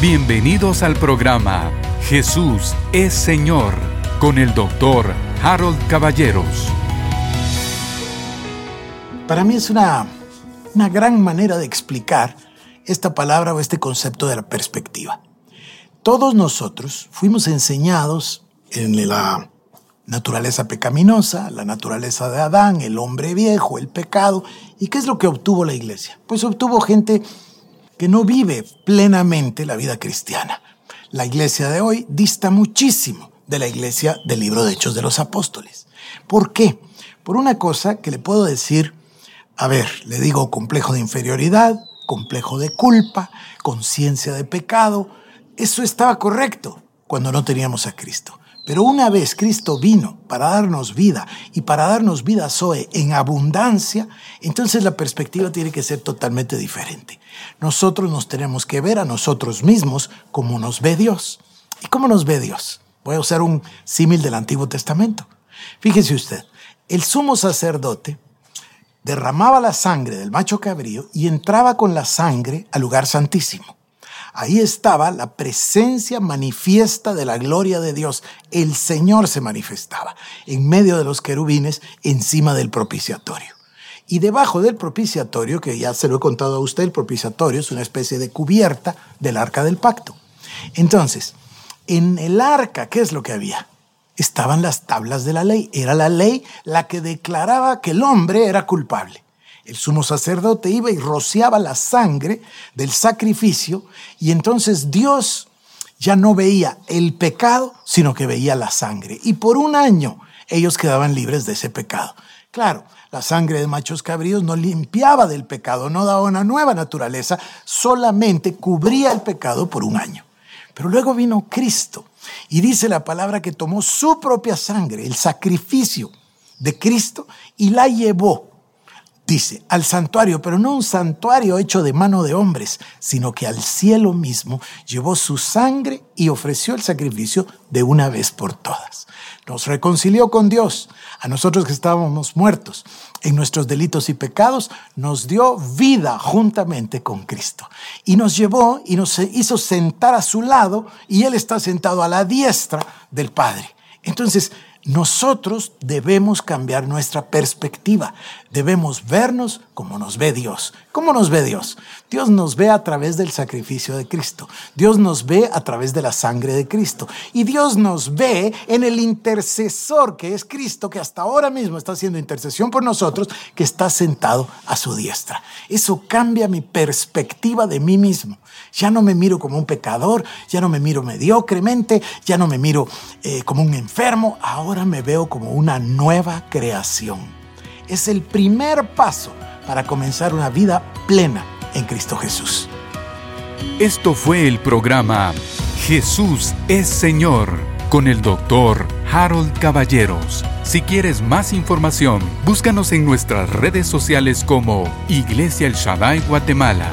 Bienvenidos al programa Jesús es Señor con el doctor Harold Caballeros. Para mí es una, una gran manera de explicar esta palabra o este concepto de la perspectiva. Todos nosotros fuimos enseñados en la naturaleza pecaminosa, la naturaleza de Adán, el hombre viejo, el pecado. ¿Y qué es lo que obtuvo la iglesia? Pues obtuvo gente que no vive plenamente la vida cristiana. La iglesia de hoy dista muchísimo de la iglesia del libro de Hechos de los Apóstoles. ¿Por qué? Por una cosa que le puedo decir, a ver, le digo complejo de inferioridad, complejo de culpa, conciencia de pecado. Eso estaba correcto cuando no teníamos a Cristo. Pero una vez Cristo vino para darnos vida y para darnos vida Zoe en abundancia, entonces la perspectiva tiene que ser totalmente diferente. Nosotros nos tenemos que ver a nosotros mismos como nos ve Dios. ¿Y cómo nos ve Dios? Voy a usar un símil del Antiguo Testamento. Fíjese usted, el sumo sacerdote derramaba la sangre del macho cabrío y entraba con la sangre al lugar santísimo. Ahí estaba la presencia manifiesta de la gloria de Dios. El Señor se manifestaba en medio de los querubines encima del propiciatorio. Y debajo del propiciatorio, que ya se lo he contado a usted, el propiciatorio es una especie de cubierta del arca del pacto. Entonces, en el arca, ¿qué es lo que había? Estaban las tablas de la ley. Era la ley la que declaraba que el hombre era culpable. El sumo sacerdote iba y rociaba la sangre del sacrificio y entonces Dios ya no veía el pecado, sino que veía la sangre. Y por un año ellos quedaban libres de ese pecado. Claro, la sangre de machos cabríos no limpiaba del pecado, no daba una nueva naturaleza, solamente cubría el pecado por un año. Pero luego vino Cristo y dice la palabra que tomó su propia sangre, el sacrificio de Cristo, y la llevó dice, al santuario, pero no un santuario hecho de mano de hombres, sino que al cielo mismo llevó su sangre y ofreció el sacrificio de una vez por todas. Nos reconcilió con Dios, a nosotros que estábamos muertos en nuestros delitos y pecados, nos dio vida juntamente con Cristo. Y nos llevó y nos hizo sentar a su lado y Él está sentado a la diestra del Padre. Entonces, nosotros debemos cambiar nuestra perspectiva. Debemos vernos como nos ve Dios. ¿Cómo nos ve Dios? Dios nos ve a través del sacrificio de Cristo. Dios nos ve a través de la sangre de Cristo. Y Dios nos ve en el intercesor que es Cristo, que hasta ahora mismo está haciendo intercesión por nosotros, que está sentado a su diestra. Eso cambia mi perspectiva de mí mismo. Ya no me miro como un pecador, ya no me miro mediocremente, ya no me miro eh, como un enfermo. Ahora ahora me veo como una nueva creación. Es el primer paso para comenzar una vida plena en Cristo Jesús. Esto fue el programa Jesús es Señor con el doctor Harold Caballeros. Si quieres más información, búscanos en nuestras redes sociales como Iglesia El Shaddai Guatemala